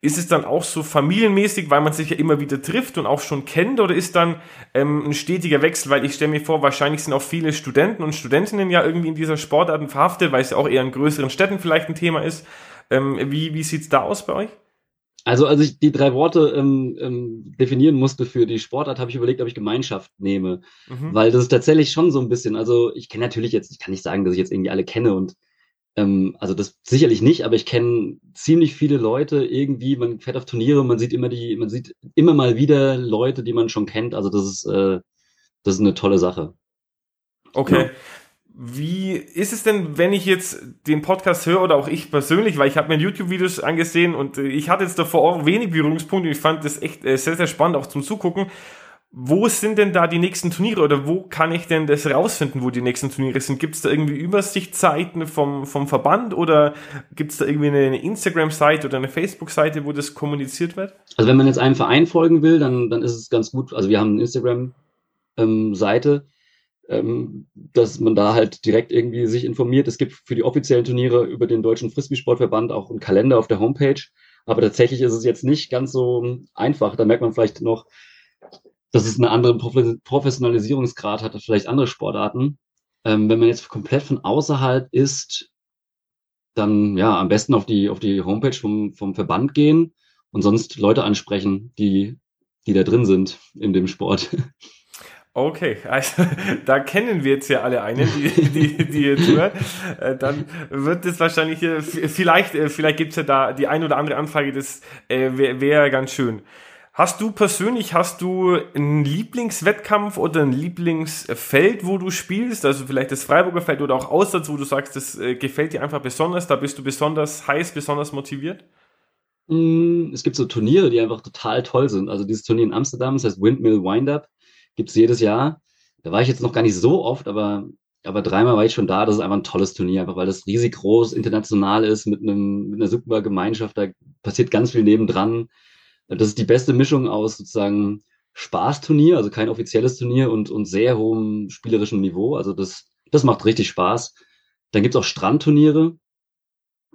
Ist es dann auch so familienmäßig, weil man sich ja immer wieder trifft und auch schon kennt, oder ist dann ähm, ein stetiger Wechsel? Weil ich stelle mir vor, wahrscheinlich sind auch viele Studenten und Studentinnen ja irgendwie in dieser Sportarten verhaftet, weil es ja auch eher in größeren Städten vielleicht ein Thema ist. Ähm, wie wie sieht's da aus bei euch? Also als ich die drei Worte ähm, ähm, definieren musste für die Sportart, habe ich überlegt, ob ich Gemeinschaft nehme. Mhm. Weil das ist tatsächlich schon so ein bisschen, also ich kenne natürlich jetzt, ich kann nicht sagen, dass ich jetzt irgendwie alle kenne und ähm, also das sicherlich nicht, aber ich kenne ziemlich viele Leute irgendwie, man fährt auf Turniere, man sieht immer die, man sieht immer mal wieder Leute, die man schon kennt. Also das ist, äh, das ist eine tolle Sache. Okay. Ja. Wie ist es denn, wenn ich jetzt den Podcast höre oder auch ich persönlich, weil ich habe mir YouTube-Videos angesehen und äh, ich hatte jetzt davor auch wenig Berührungspunkte und ich fand das echt äh, sehr, sehr spannend auch zum Zugucken. Wo sind denn da die nächsten Turniere oder wo kann ich denn das rausfinden, wo die nächsten Turniere sind? Gibt es da irgendwie Übersichtsseiten vom, vom Verband oder gibt es da irgendwie eine Instagram-Seite oder eine Facebook-Seite, wo das kommuniziert wird? Also wenn man jetzt einem Verein folgen will, dann, dann ist es ganz gut. Also wir haben eine Instagram-Seite. Ähm, ähm, dass man da halt direkt irgendwie sich informiert. Es gibt für die offiziellen Turniere über den Deutschen Frisbee-Sportverband auch einen Kalender auf der Homepage. Aber tatsächlich ist es jetzt nicht ganz so einfach. Da merkt man vielleicht noch, dass es einen anderen Professionalisierungsgrad hat als vielleicht andere Sportarten. Ähm, wenn man jetzt komplett von außerhalb ist, dann ja am besten auf die, auf die Homepage vom, vom Verband gehen und sonst Leute ansprechen, die, die da drin sind in dem Sport. Okay, also da kennen wir jetzt ja alle einen, die, die, die jetzt hören. Äh, dann wird es wahrscheinlich, vielleicht, äh, vielleicht gibt's ja da die ein oder andere Anfrage, das äh, wäre wär ganz schön. Hast du persönlich, hast du einen Lieblingswettkampf oder ein Lieblingsfeld, wo du spielst? Also vielleicht das Freiburger Feld oder auch Aussatz, wo du sagst, das gefällt dir einfach besonders, da bist du besonders heiß, besonders motiviert? Mm, es gibt so Turniere, die einfach total toll sind. Also dieses Turnier in Amsterdam, das heißt Windmill Windup gibt es jedes Jahr. Da war ich jetzt noch gar nicht so oft, aber, aber dreimal war ich schon da. Das ist einfach ein tolles Turnier, einfach weil das riesig groß, international ist, mit, einem, mit einer super Gemeinschaft. Da passiert ganz viel nebendran. Das ist die beste Mischung aus sozusagen Spaßturnier, also kein offizielles Turnier und, und sehr hohem spielerischem Niveau. Also das, das macht richtig Spaß. Dann gibt's auch Strandturniere.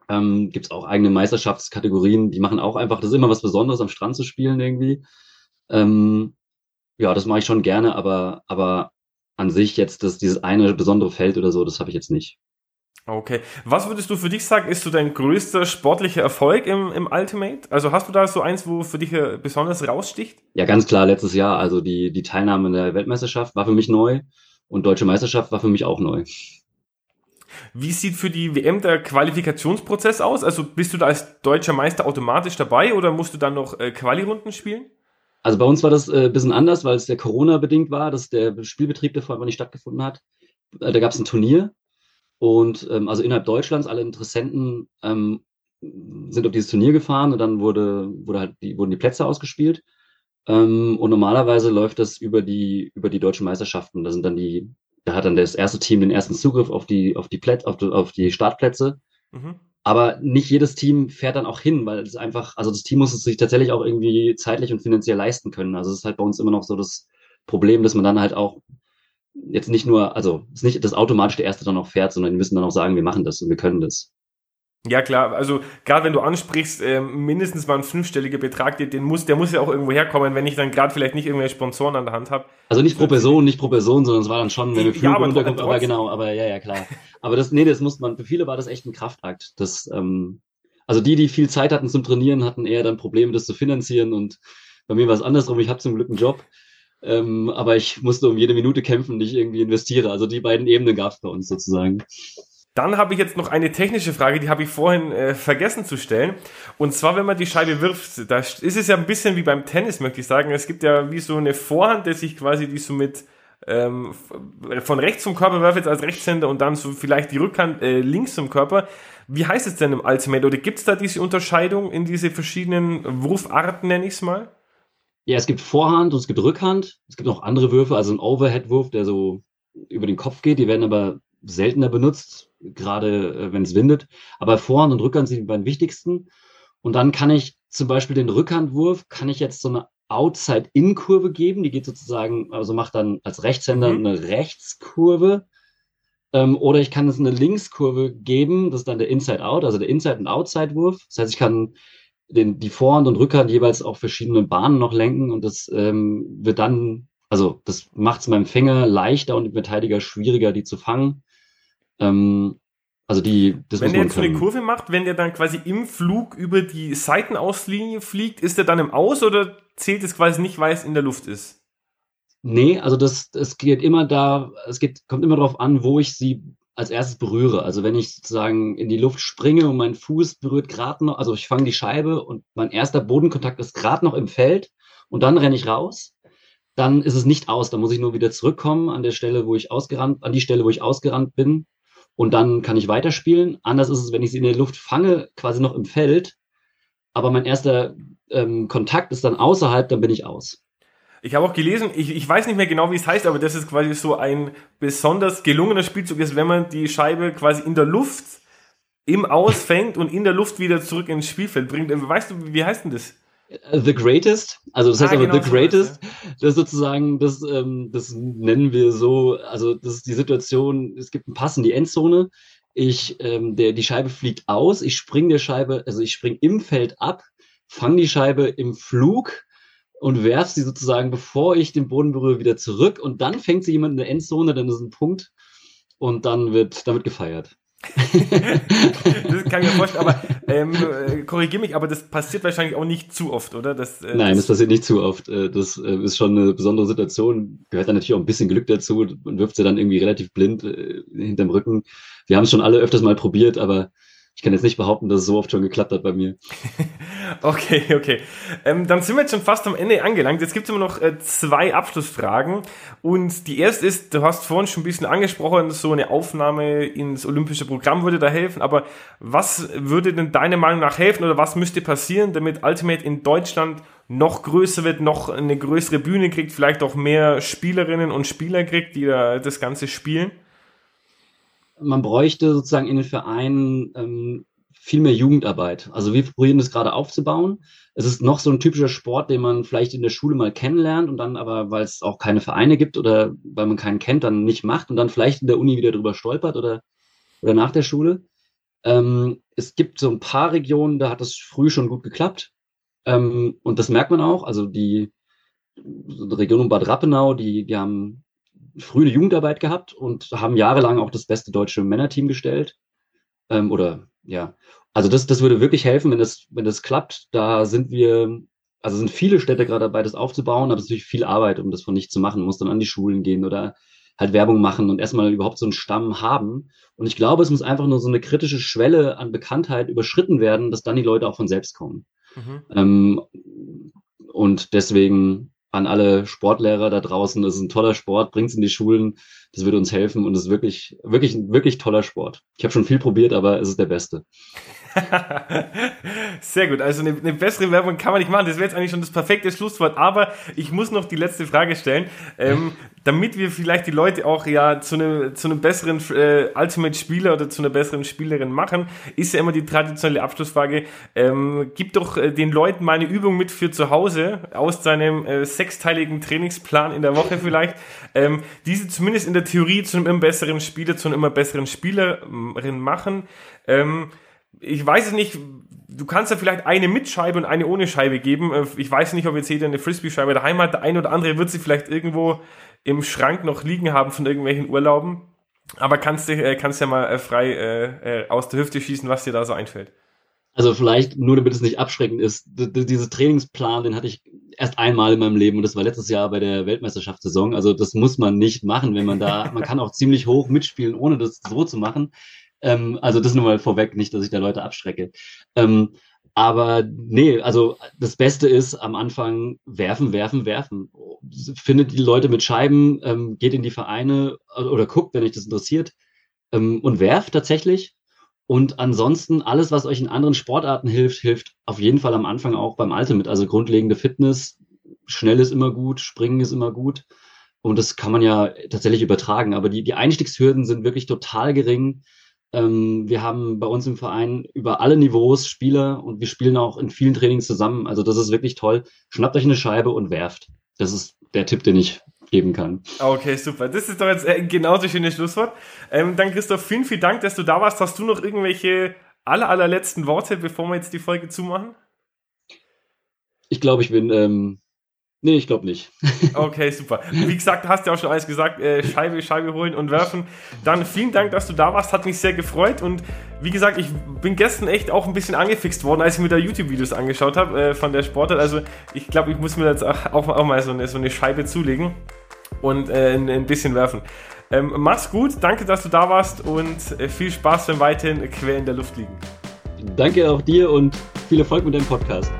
Ähm, gibt's auch eigene Meisterschaftskategorien, die machen auch einfach, das ist immer was Besonderes, am Strand zu spielen irgendwie. Ähm, ja, das mache ich schon gerne, aber, aber an sich jetzt das, dieses eine besondere Feld oder so, das habe ich jetzt nicht. Okay. Was würdest du für dich sagen, ist so dein größter sportlicher Erfolg im, im Ultimate? Also hast du da so eins, wo für dich äh, besonders raussticht? Ja, ganz klar, letztes Jahr. Also die, die Teilnahme in der Weltmeisterschaft war für mich neu und Deutsche Meisterschaft war für mich auch neu. Wie sieht für die WM der Qualifikationsprozess aus? Also bist du da als deutscher Meister automatisch dabei oder musst du dann noch äh, Quali-Runden spielen? Also bei uns war das äh, ein bisschen anders, weil es ja Corona-bedingt war, dass der Spielbetrieb davor einfach nicht stattgefunden hat. Äh, da gab es ein Turnier und ähm, also innerhalb Deutschlands alle Interessenten ähm, sind auf dieses Turnier gefahren und dann wurde, wurde halt die, wurden die Plätze ausgespielt. Ähm, und normalerweise läuft das über die, über die deutschen Meisterschaften. Da sind dann die, da hat dann das erste Team den ersten Zugriff auf die, auf die Plätze, auf die, auf die Startplätze. Mhm. Aber nicht jedes Team fährt dann auch hin, weil es einfach, also das Team muss es sich tatsächlich auch irgendwie zeitlich und finanziell leisten können. Also es ist halt bei uns immer noch so das Problem, dass man dann halt auch jetzt nicht nur, also ist nicht das automatisch der Erste dann auch fährt, sondern die müssen dann auch sagen, wir machen das und wir können das. Ja klar, also gerade wenn du ansprichst, äh, mindestens mal ein fünfstelliger Betrag, den muss, der muss ja auch irgendwo herkommen, wenn ich dann gerade vielleicht nicht irgendwelche Sponsoren an der Hand habe. Also nicht pro Person, nicht pro Person, sondern es war dann schon, wenn wir Flug ja, aber, runterkommt, aber genau, aber ja, ja, klar. Aber das, nee, das muss man, für viele war das echt ein Kraftakt. Das, ähm, also die, die viel Zeit hatten zum Trainieren, hatten eher dann Probleme, das zu finanzieren und bei mir war es andersrum, ich habe zum Glück einen Job. Ähm, aber ich musste um jede Minute kämpfen, die ich irgendwie investiere. Also die beiden Ebenen gab es bei uns sozusagen. Dann habe ich jetzt noch eine technische Frage, die habe ich vorhin äh, vergessen zu stellen. Und zwar, wenn man die Scheibe wirft, da ist es ja ein bisschen wie beim Tennis, möchte ich sagen. Es gibt ja wie so eine Vorhand, der sich quasi die so mit ähm, von rechts zum Körper jetzt als Rechtshänder und dann so vielleicht die Rückhand äh, links zum Körper. Wie heißt es denn im Ultimate? Oder gibt es da diese Unterscheidung in diese verschiedenen Wurfarten, nenne ich es mal? Ja, es gibt Vorhand und es gibt Rückhand. Es gibt noch andere Würfe, also ein Overhead-Wurf, der so über den Kopf geht. Die werden aber seltener benutzt, gerade äh, wenn es windet. Aber Vorhand und Rückhand sind die beiden wichtigsten. Und dann kann ich zum Beispiel den Rückhandwurf, kann ich jetzt so eine Outside-In-Kurve geben. Die geht sozusagen, also macht dann als Rechtshänder mhm. eine Rechtskurve. Ähm, oder ich kann es eine Linkskurve geben, das ist dann der Inside-Out, also der Inside- und Outside-Wurf. Das heißt, ich kann den, die Vorhand und Rückhand jeweils auf verschiedene Bahnen noch lenken und das ähm, wird dann, also das macht es meinem Fänger leichter und dem Verteidiger schwieriger, die zu fangen. Ähm, also die, das wenn der jetzt so eine Kurve macht, wenn der dann quasi im Flug über die Seitenauslinie fliegt, ist er dann im Aus oder zählt es quasi nicht, weil es in der Luft ist? Nee, also das, es geht immer da, es geht, kommt immer darauf an, wo ich sie als erstes berühre. Also wenn ich sozusagen in die Luft springe und mein Fuß berührt gerade noch, also ich fange die Scheibe und mein erster Bodenkontakt ist gerade noch im Feld und dann renne ich raus, dann ist es nicht aus. Da muss ich nur wieder zurückkommen an der Stelle, wo ich ausgerannt, an die Stelle, wo ich ausgerannt bin und dann kann ich weiterspielen. Anders ist es, wenn ich sie in der Luft fange, quasi noch im Feld, aber mein erster ähm, Kontakt ist dann außerhalb, dann bin ich aus. Ich habe auch gelesen, ich, ich weiß nicht mehr genau, wie es heißt, aber das ist quasi so ein besonders gelungener Spielzug ist, wenn man die Scheibe quasi in der Luft im Aus fängt und in der Luft wieder zurück ins Spielfeld bringt. Weißt du, wie heißt denn das? The Greatest, also das heißt ah, aber genau The Greatest, so ja. das ist sozusagen, das, ähm, das nennen wir so, also das ist die Situation, es gibt einen Pass in die Endzone, ich, ähm, der, die Scheibe fliegt aus, ich spring der Scheibe, also ich spring im Feld ab, fange die Scheibe im Flug und werf sie sozusagen, bevor ich den Boden berühre, wieder zurück und dann fängt sie jemand in der Endzone, dann ist ein Punkt und dann wird damit gefeiert. das kann ich mir vorstellen, aber ähm, äh, korrigiere mich, aber das passiert wahrscheinlich auch nicht zu oft, oder? Das, äh, Nein, das, das, passiert nicht zu oft. Äh, das äh, ist schon eine besondere Situation. Gehört dann natürlich auch ein bisschen Glück dazu und wirft sie dann irgendwie relativ blind hinterm Rücken. Wir haben es schon alle öfters mal probiert, aber ich kann jetzt nicht behaupten, dass es so oft schon geklappt hat bei mir. okay, okay. Ähm, dann sind wir jetzt schon fast am Ende angelangt. Jetzt gibt es immer noch äh, zwei Abschlussfragen. Und die erste ist, du hast vorhin schon ein bisschen angesprochen, so eine Aufnahme ins olympische Programm würde da helfen. Aber was würde denn deiner Meinung nach helfen oder was müsste passieren, damit Ultimate in Deutschland noch größer wird, noch eine größere Bühne kriegt, vielleicht auch mehr Spielerinnen und Spieler kriegt, die da das Ganze spielen? Man bräuchte sozusagen in den Vereinen ähm, viel mehr Jugendarbeit. Also wir probieren das gerade aufzubauen. Es ist noch so ein typischer Sport, den man vielleicht in der Schule mal kennenlernt und dann aber, weil es auch keine Vereine gibt oder weil man keinen kennt, dann nicht macht und dann vielleicht in der Uni wieder drüber stolpert oder, oder nach der Schule. Ähm, es gibt so ein paar Regionen, da hat es früh schon gut geklappt. Ähm, und das merkt man auch. Also die, die Region um Bad Rappenau, die, die haben früh eine Jugendarbeit gehabt und haben jahrelang auch das beste deutsche Männerteam gestellt. Ähm, oder ja, also das, das würde wirklich helfen, wenn das, wenn das klappt. Da sind wir, also sind viele Städte gerade dabei, das aufzubauen, aber es ist natürlich viel Arbeit, um das von nicht zu machen. Man muss dann an die Schulen gehen oder halt Werbung machen und erstmal überhaupt so einen Stamm haben. Und ich glaube, es muss einfach nur so eine kritische Schwelle an Bekanntheit überschritten werden, dass dann die Leute auch von selbst kommen. Mhm. Ähm, und deswegen an alle Sportlehrer da draußen. Das ist ein toller Sport, bringt's in die Schulen. Das würde uns helfen und es ist wirklich, wirklich, wirklich toller Sport. Ich habe schon viel probiert, aber es ist der beste. Sehr gut. Also eine, eine, bessere Werbung kann man nicht machen. Das wäre jetzt eigentlich schon das perfekte Schlusswort. Aber ich muss noch die letzte Frage stellen, ähm, damit wir vielleicht die Leute auch ja zu, eine, zu einem besseren äh, Ultimate-Spieler oder zu einer besseren Spielerin machen, ist ja immer die traditionelle Abschlussfrage. Ähm, gib doch äh, den Leuten mal eine Übung mit für zu Hause aus seinem äh, sechsteiligen Trainingsplan in der Woche vielleicht. Ähm, diese zumindest in der Theorie zu einem immer besseren Spieler, zu einer immer besseren Spielerin machen. Ähm, ich weiß es nicht, du kannst ja vielleicht eine mit Scheibe und eine ohne Scheibe geben. Äh, ich weiß nicht, ob jetzt jeder eine Frisbee-Scheibe daheim hat. Der eine oder andere wird sie vielleicht irgendwo im Schrank noch liegen haben von irgendwelchen Urlauben. Aber kannst du äh, kannst ja mal äh, frei aus der Hüfte schießen, was dir da so einfällt. Also vielleicht, nur damit es nicht abschreckend ist, dieses Trainingsplan, den hatte ich erst einmal in meinem Leben und das war letztes Jahr bei der Weltmeisterschaftssaison. Also das muss man nicht machen, wenn man da, man kann auch ziemlich hoch mitspielen, ohne das so zu machen. Ähm, also das nur mal vorweg, nicht, dass ich da Leute abschrecke. Ähm, aber nee, also das Beste ist am Anfang werfen, werfen, werfen. Findet die Leute mit Scheiben, ähm, geht in die Vereine oder guckt, wenn euch das interessiert ähm, und werft tatsächlich. Und ansonsten alles, was euch in anderen Sportarten hilft, hilft auf jeden Fall am Anfang auch beim Ultimate. Also grundlegende Fitness, schnell ist immer gut, springen ist immer gut. Und das kann man ja tatsächlich übertragen. Aber die, die Einstiegshürden sind wirklich total gering. Ähm, wir haben bei uns im Verein über alle Niveaus Spieler und wir spielen auch in vielen Trainings zusammen. Also das ist wirklich toll. Schnappt euch eine Scheibe und werft. Das ist der Tipp, den ich geben kann. Okay, super. Das ist doch jetzt ein genauso schönes Schlusswort. Ähm, dann Christoph, vielen, vielen Dank, dass du da warst. Hast du noch irgendwelche aller, allerletzten Worte, bevor wir jetzt die Folge zumachen? Ich glaube, ich bin ähm, Nee, ich glaube nicht. okay, super. Wie gesagt, hast du ja auch schon alles gesagt, äh, Scheibe, Scheibe holen und werfen. Dann vielen Dank, dass du da warst, hat mich sehr gefreut und wie gesagt, ich bin gestern echt auch ein bisschen angefixt worden, als ich mir da YouTube-Videos angeschaut habe äh, von der Sportart. Also ich glaube, ich muss mir jetzt auch, auch, mal so eine, so eine, Scheibe zulegen und äh, ein, ein, bisschen werfen. Ähm, mach's gut, danke, dass du da warst und äh, viel Spaß beim weiteren Quer in der Luft liegen. Danke auch dir und viel Erfolg mit deinem Podcast.